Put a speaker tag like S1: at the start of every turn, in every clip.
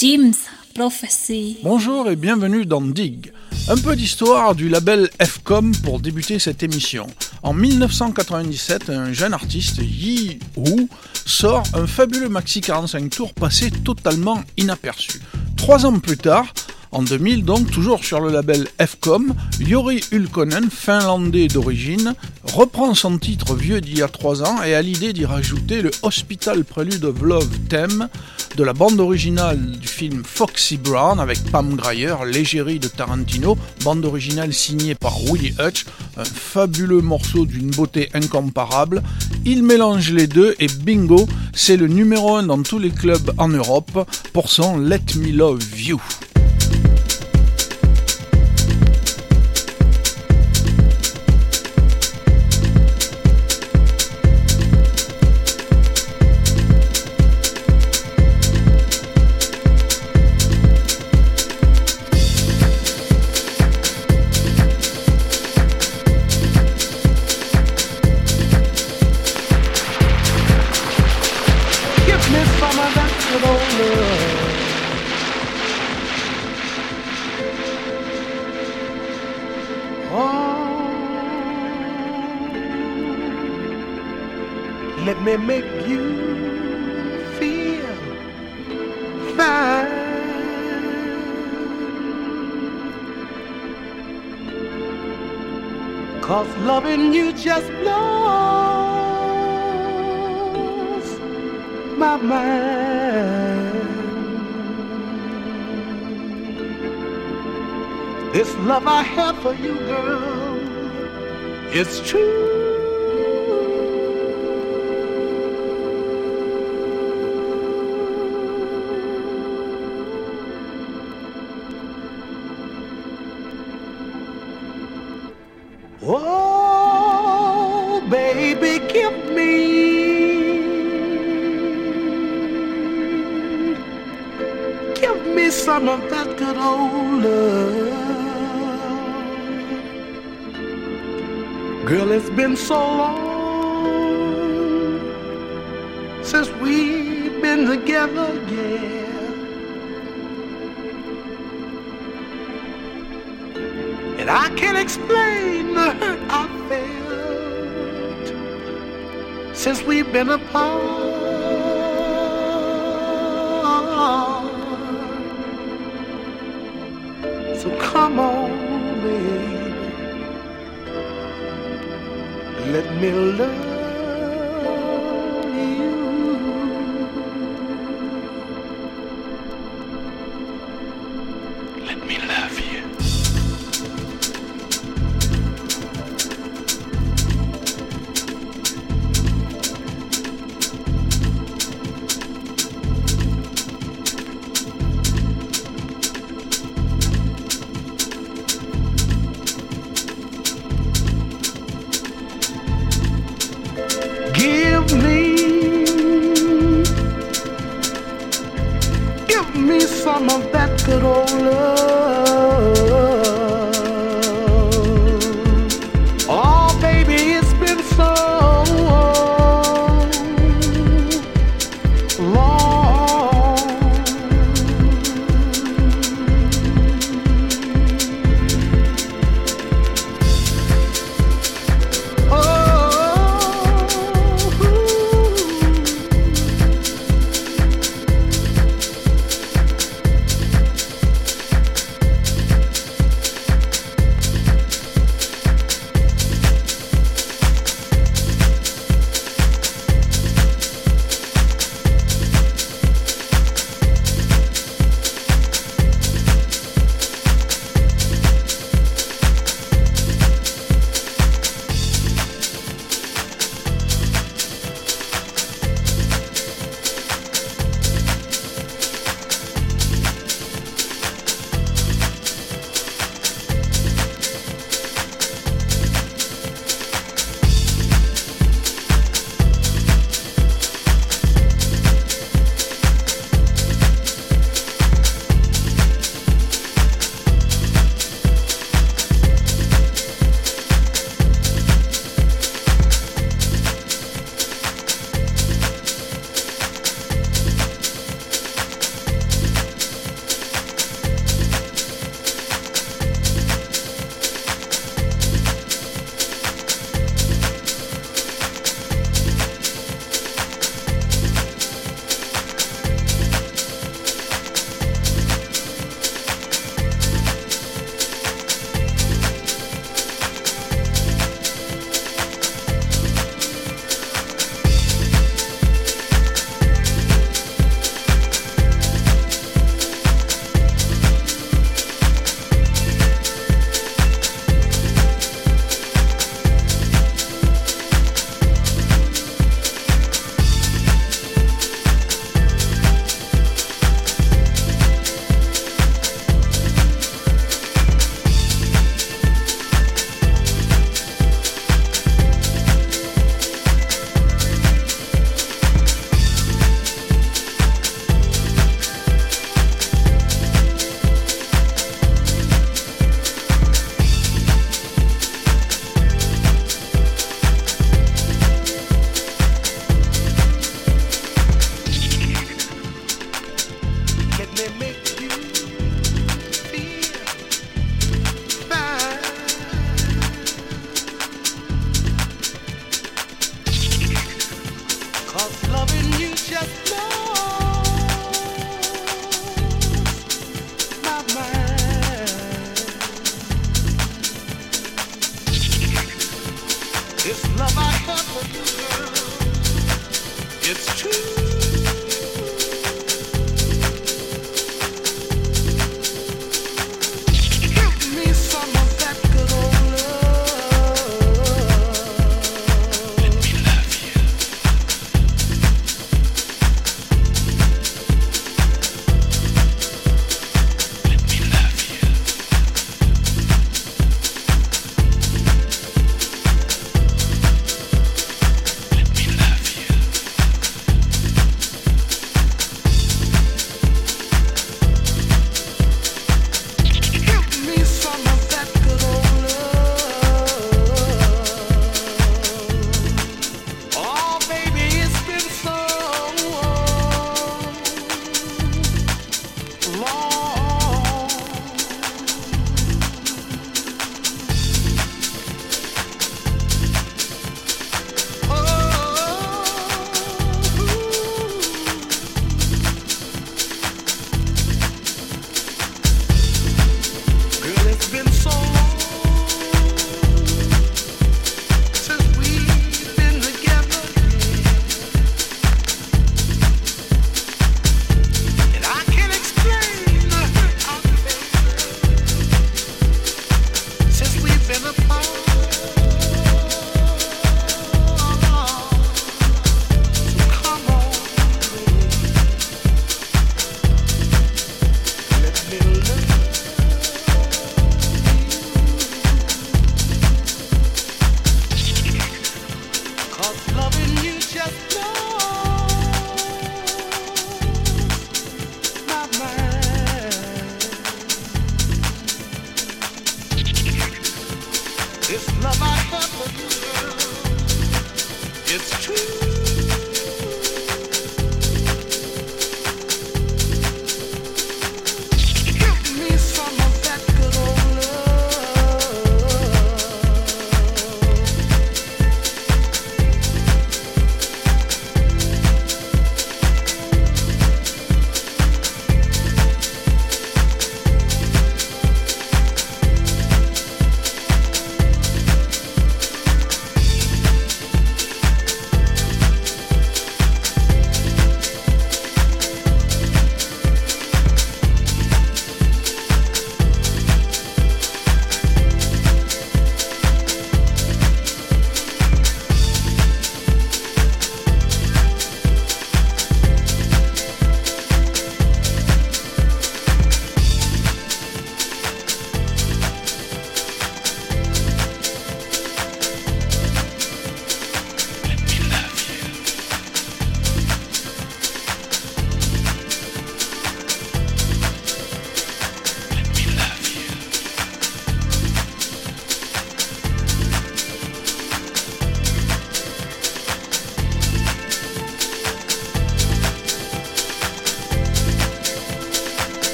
S1: James Prophecy.
S2: Bonjour et bienvenue dans Dig. Un peu d'histoire du label FCOM pour débuter cette émission. En 1997, un jeune artiste, Yi Wu, sort un fabuleux maxi 45 tours passé totalement inaperçu. Trois ans plus tard, en 2000 donc, toujours sur le label FCOM, Yori Ulkonen, finlandais d'origine, reprend son titre vieux d'il y a 3 ans et a l'idée d'y rajouter le Hospital Prelude of Love theme de la bande originale du film Foxy Brown avec Pam Grier, l'égérie de Tarantino, bande originale signée par Willie Hutch, un fabuleux morceau d'une beauté incomparable. Il mélange les deux et bingo, c'est le numéro 1 dans tous les clubs en Europe pour son Let Me Love You.
S3: Love I have for you, girl, it's true. Oh, baby, give me, give me some of that good old love. Girl, it's been so long since we've been together, yeah. And I can't explain the hurt I felt since we've been apart. Let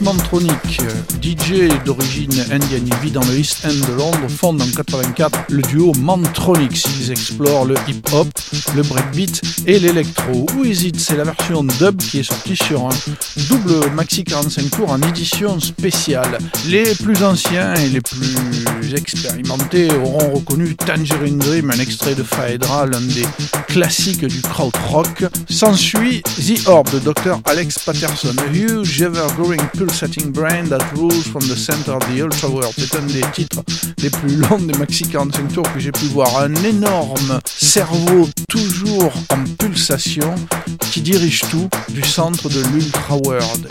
S2: Mantronic, DJ d'origine indienne, il vit dans le East End de Londres, fonde en 84 le duo Mantronics. Ils explorent le hip-hop, le breakbeat et l'électro. Hésite, c'est la version dub qui est sortie sur un double maxi 45 tours en édition spéciale. Les plus anciens et les plus expérimentés auront reconnu Tangerine Dream, un extrait de Phaedra, l'un classiques du krautrock. S'ensuit The Orb de Dr. Alex Patterson, a huge ever-growing pulsating brain that rules from the center of the ultra world. C'est un des titres les plus longs des maxi 45 tours que j'ai pu voir. Un énorme cerveau toujours en pulsation qui dirige tout du centre de l'ultra world.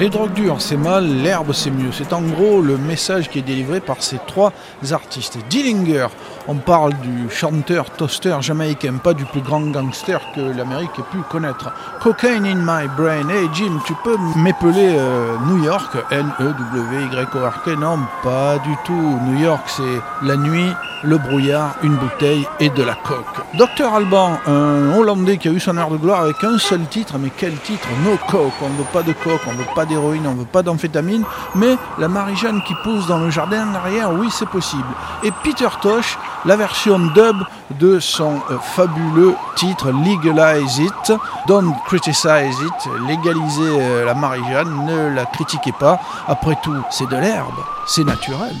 S2: Les drogues dures, c'est mal, l'herbe, c'est mieux. C'est en gros le message qui est délivré par ces trois artistes. Dillinger, on parle du chanteur toaster jamaïcain, pas du plus grand gangster que l'Amérique ait pu connaître. Cocaine in my brain. Hey Jim, tu peux m'épeler euh, New York? N-E-W-Y-O-R-K Non, pas du tout. New York, c'est la nuit, le brouillard, une bouteille et de la coque. Docteur Alban, un Hollandais qui a eu son heure de gloire avec un seul titre, mais quel titre? No coke, on ne veut pas de coke, on ne veut pas d'héroïne, on veut pas d'amphétamine, mais la Marie-Jeanne qui pousse dans le jardin derrière, oui c'est possible. Et Peter Tosh, la version dub de son euh, fabuleux titre Legalize It, Don't Criticize It, légalisez euh, la Marie-Jeanne, ne la critiquez pas, après tout c'est de l'herbe, c'est naturel.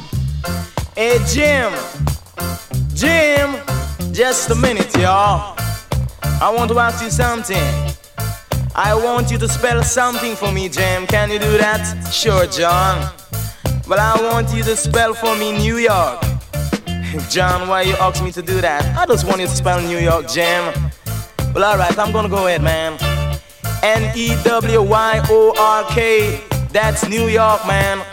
S4: Hey Jim, Jim, just a minute, y'all. I want to ask you something. I want you to spell something for me, Jim. Can you do that? Sure, John. Well, I want you to spell for me New York. John, why you ask me to do that? I just want you to spell New York, Jim. Well, alright, I'm gonna go ahead, man. N E W Y O R K. That's New York, man.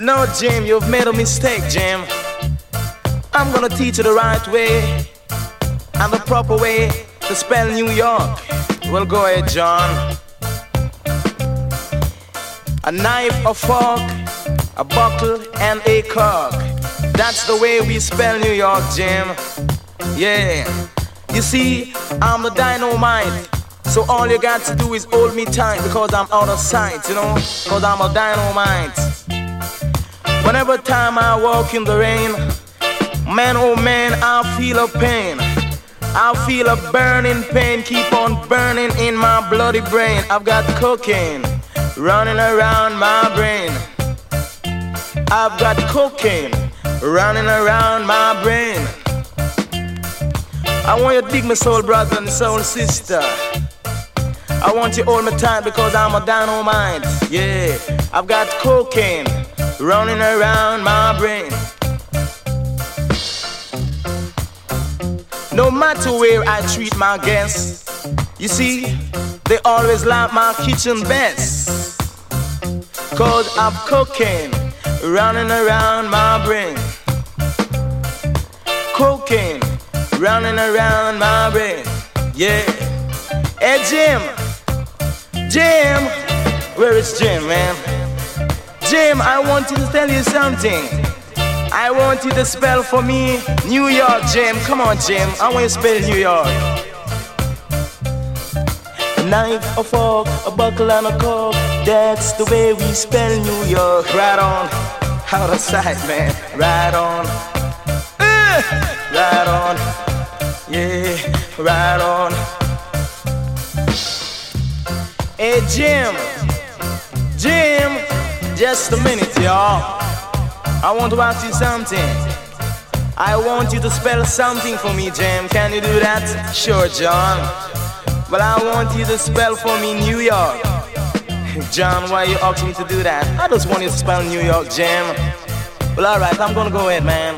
S4: No, Jim, you've made a mistake, Jim. I'm gonna teach you the right way and the proper way to spell New York. Well, go ahead, John. A knife, a fork, a bottle, and a cork. That's the way we spell New York, Jim. Yeah. You see, I'm the dynamite. So all you got to do is hold me tight because I'm out of sight, you know? Because I'm a dynamite. Whenever time I walk in the rain, Man, oh man, I feel a pain. I feel a burning pain, keep on burning in my bloody brain. I've got cocaine running around my brain. I've got cocaine running around my brain. I want you to dig my soul brother and soul sister. I want you all my time because I'm a dynamite. Yeah, I've got cocaine running around my brain. No matter where I treat my guests, you see, they always like my kitchen best. Cause I'm cooking, running around my brain. Cooking, running around my brain. Yeah. Hey Jim, Jim, where is Jim, man? Jim, I want to tell you something. I want you to spell for me New York, Jim. Come on, Jim. I want you to spell New York. A knife, a fork, a buckle, and a cork. That's the way we spell New York. Right on. Out of sight, man. Right on. Uh, right on. Yeah, right on. Hey, Jim. Jim. Just a minute, y'all. I want to ask you something. I want you to spell something for me, Jim. Can you do that? Sure, John. Well, I want you to spell for me New York. John, why you asking me to do that? I just want you to spell New York, Jim. Well, alright, I'm gonna go ahead, man.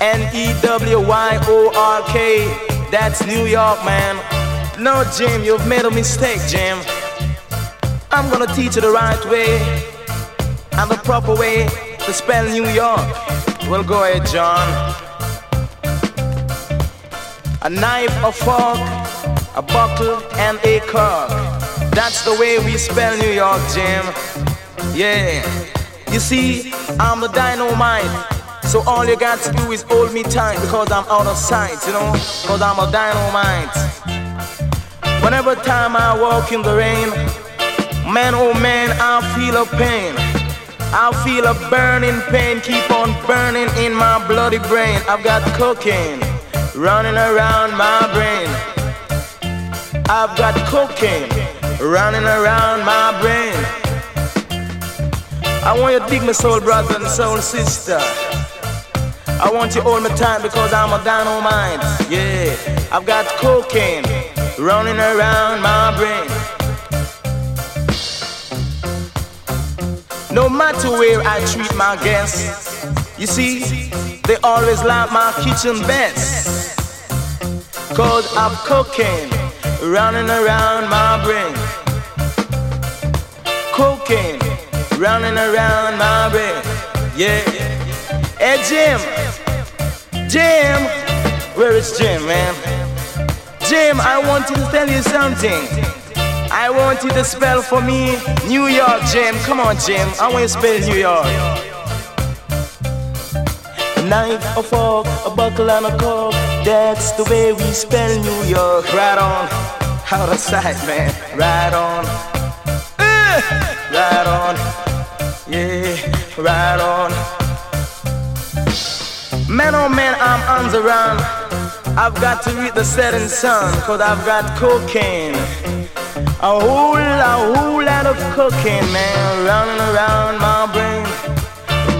S4: N E W Y O R K. That's New York, man. No, Jim, you've made a mistake, Jim. I'm gonna teach you the right way and the proper way to spell New York. Well, go ahead, John. A knife, a fork, a bottle, and a cork. That's the way we spell New York, Jim. Yeah. You see, I'm the dynamite. So all you got to do is hold me tight because I'm out of sight, you know? Because I'm a dynamite. Whenever time I walk in the rain, man, oh man, I feel a pain. I feel a burning pain keep on burning in my bloody brain. I've got cocaine running around my brain. I've got cocaine running around my brain. I want you to dig my soul brother and soul sister. I want you all my time because I'm a dynamite. Yeah, I've got cocaine running around my brain. no matter where I treat my guests. You see, they always like my kitchen best. Cause I'm cooking, running around my brain. Cooking, running around my brain. Yeah. Hey Jim, Jim, where is Jim, man? Jim, I want to tell you something. I want you to spell for me New York, Jim. Come on, Jim. I want you to spell New York. A knife, a fork, a buckle, and a cork. That's the way we spell New York. Right on. Out of sight, man. Right on. Uh, right on. Yeah, right on. Man, oh man, I'm on the run. I've got to read the setting sun, cause I've got cocaine. A whole, a whole lot of cocaine, man, running around my brain,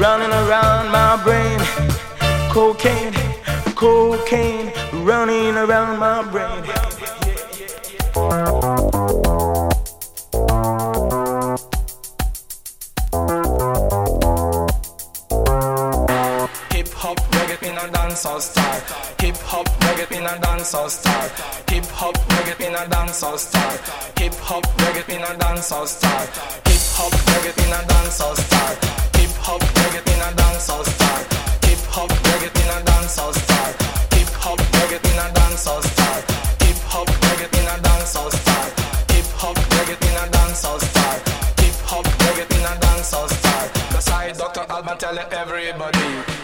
S4: running around my brain. Cocaine, cocaine, running around my brain.
S5: Hip hop, reggae, and a dancehall style. Hip hop reggae in a dancehall style. Hip hop reggae in a dancehall style. Hip hop reggae in a dancehall style. Hip hop reggae in a dancehall style. Hip hop reggae in a dancehall style. Hip hop reggae in a dancehall style. Hip hop reggae in a dancehall style. Hip hop reggae in a dancehall style. Hip hop reggae in a dancehall style. Hip hop reggae in a dancehall style. That's how Dr. Alban tell everybody.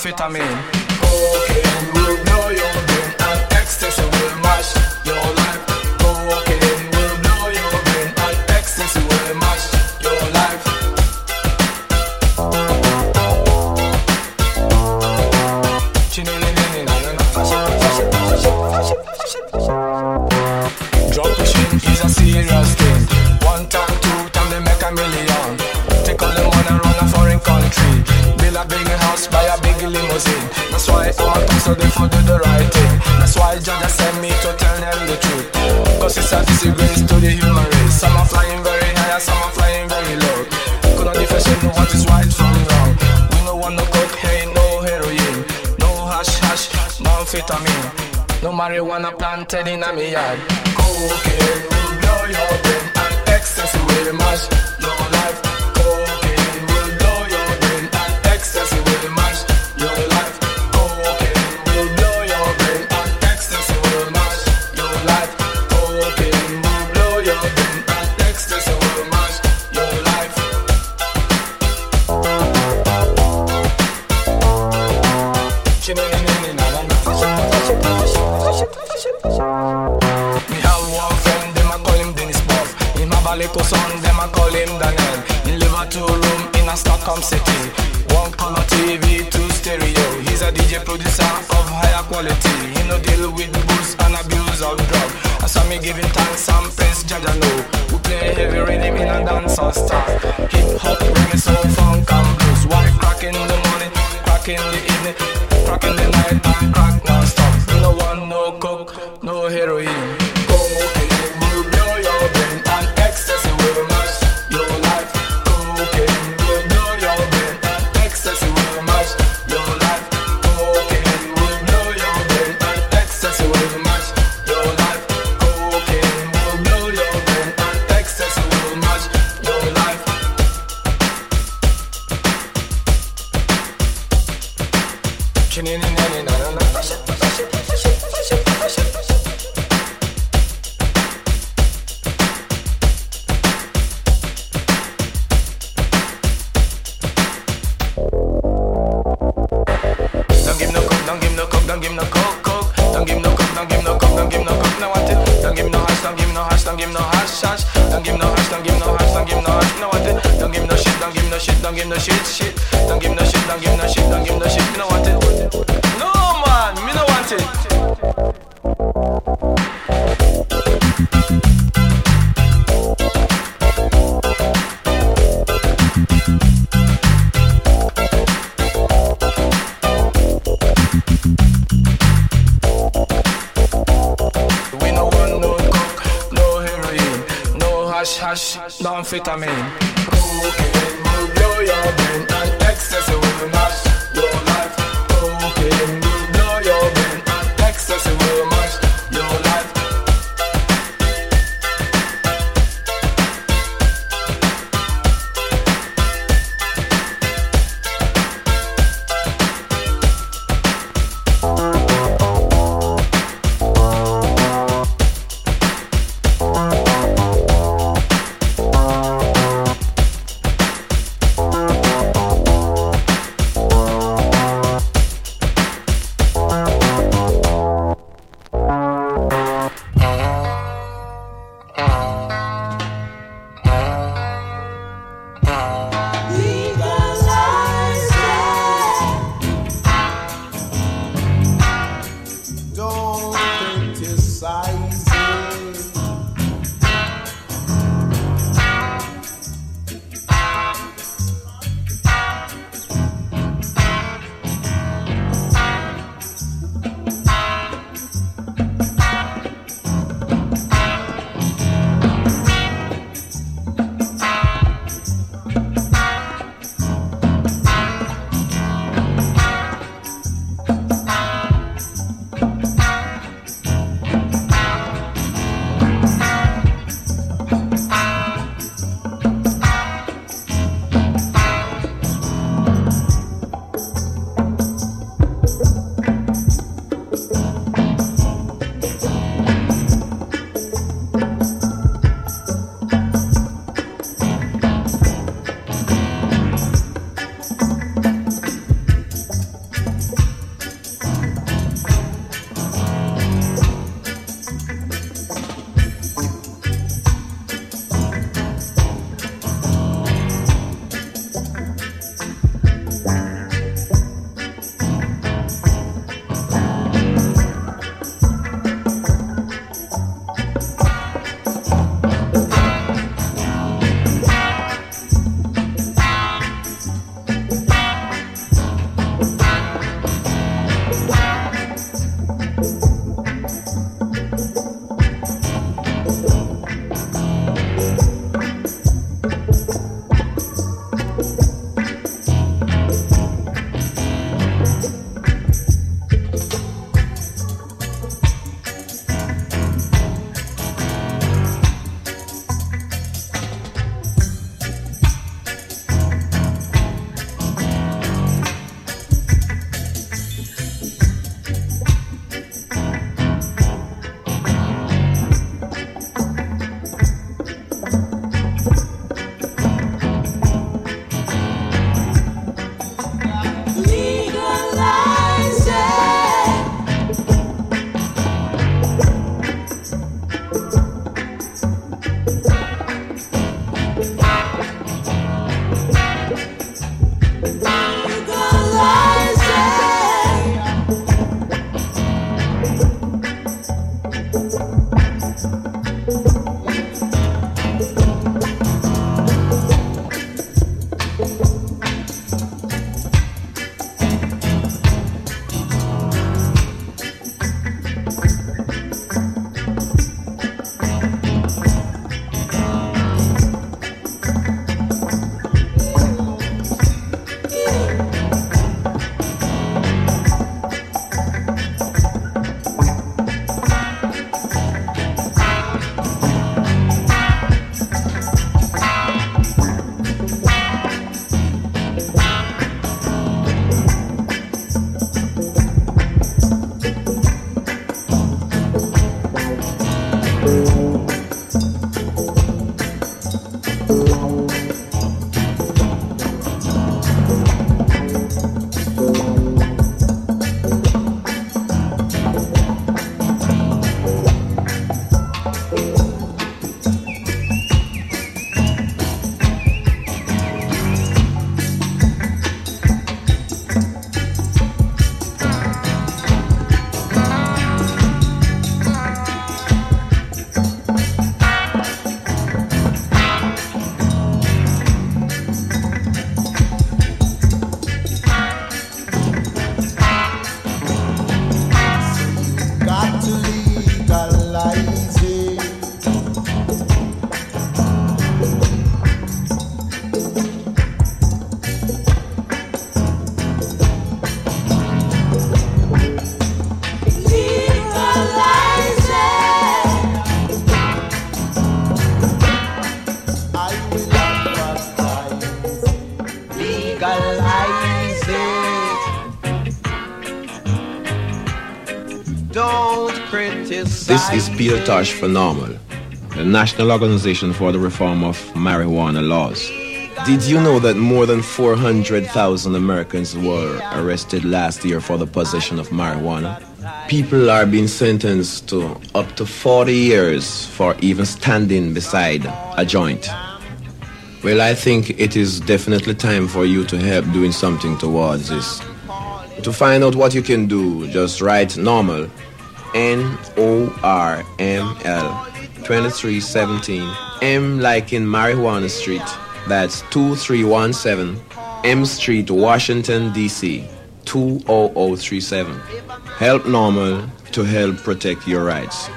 S5: afetamento. rotten in a me yard. Metanfetamina
S6: Peter Tosh for NORML, the National Organization for the Reform of Marijuana Laws. Did you know that more than 400,000 Americans were arrested last year for the possession of marijuana? People are being sentenced to up to 40 years for even standing beside a joint. Well, I think it is definitely time for you to help doing something towards this. To find out what you can do, just write NORML N O R M L 2317 M like in Marijuana Street. That's 2317 M Street, Washington, D.C. 20037. Help NORML to help protect your rights.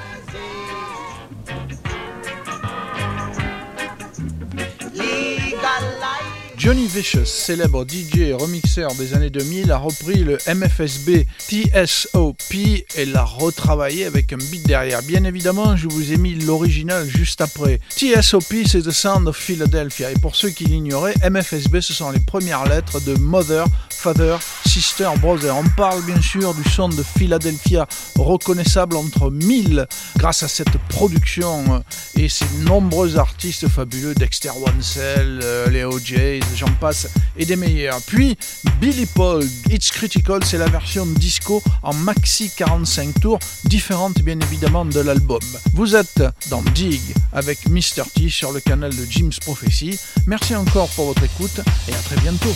S2: Johnny Vicious, célèbre DJ et remixeur des années 2000, a repris le MFSB TSOP et l'a retravaillé avec un beat derrière. Bien évidemment, je vous ai mis l'original juste après. TSOP, c'est The Sound of Philadelphia. Et pour ceux qui l'ignoraient, MFSB, ce sont les premières lettres de Mother, Father, Sister, Brother. On parle bien sûr du son de Philadelphia, reconnaissable entre mille grâce à cette production et ces nombreux artistes fabuleux, Dexter Wansell, euh, Leo Jays, j'en passe, et des meilleurs. Puis Billy Paul, It's Critical, c'est la version disco en maxi 45 tours, différente bien évidemment de l'album. Vous êtes dans Dig avec Mr. T sur le canal de Jim's Prophecy. Merci encore pour votre écoute et à très bientôt.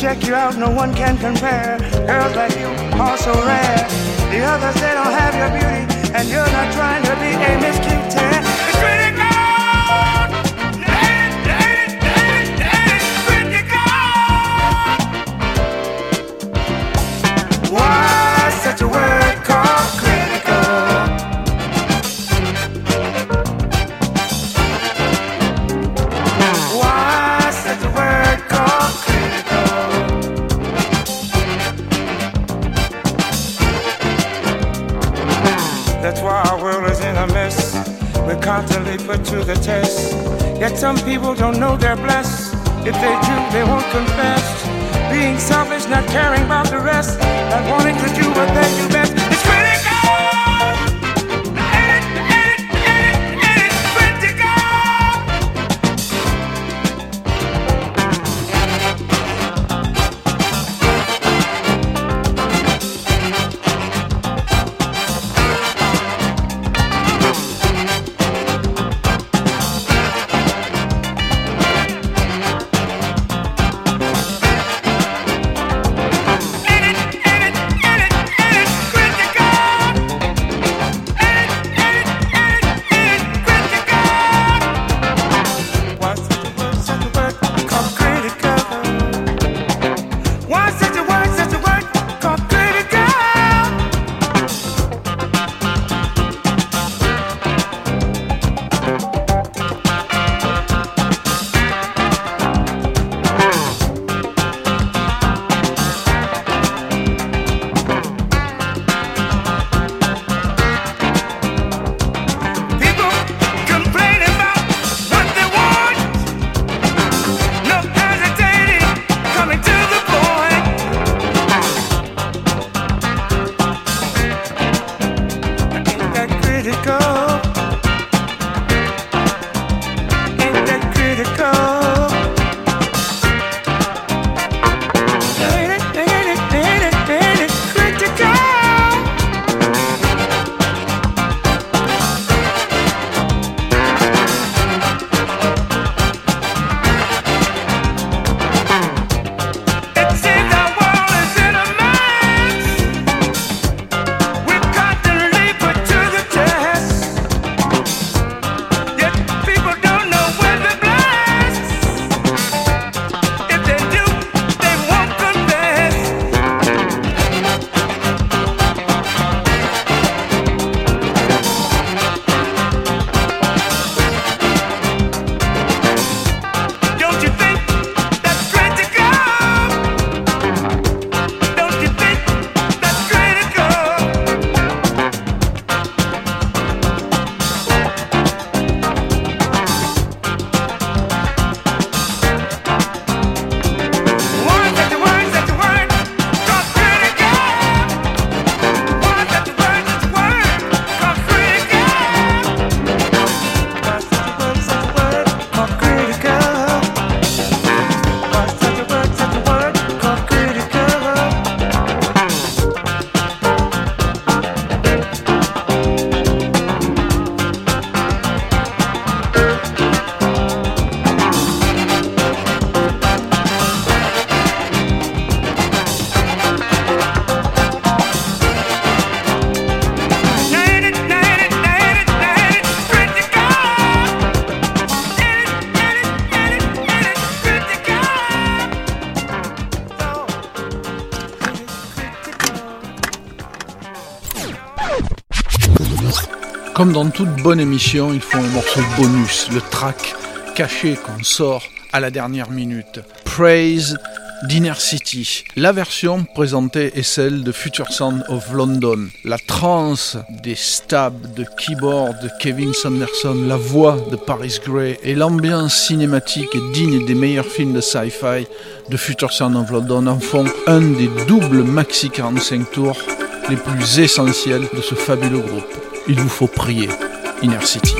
S7: Check you out, no one can compare. Girls like you are so rare. The others, they don't have your beauty, and you're not trying to be a Miss. They won't confess.
S2: Comme dans toute bonne émission, il faut un morceau bonus, le track caché qu'on sort à la dernière minute. Praise d'Inner City. La version présentée est celle de Future Sound of London. La trance des stabs de keyboard de Kevin Sanderson, la voix de Paris Gray et l'ambiance cinématique digne des meilleurs films de sci-fi de Future Sound of London en font un des doubles maxi 45 tours les plus essentiels de ce fabuleux groupe. Il vous faut prier, Inner City.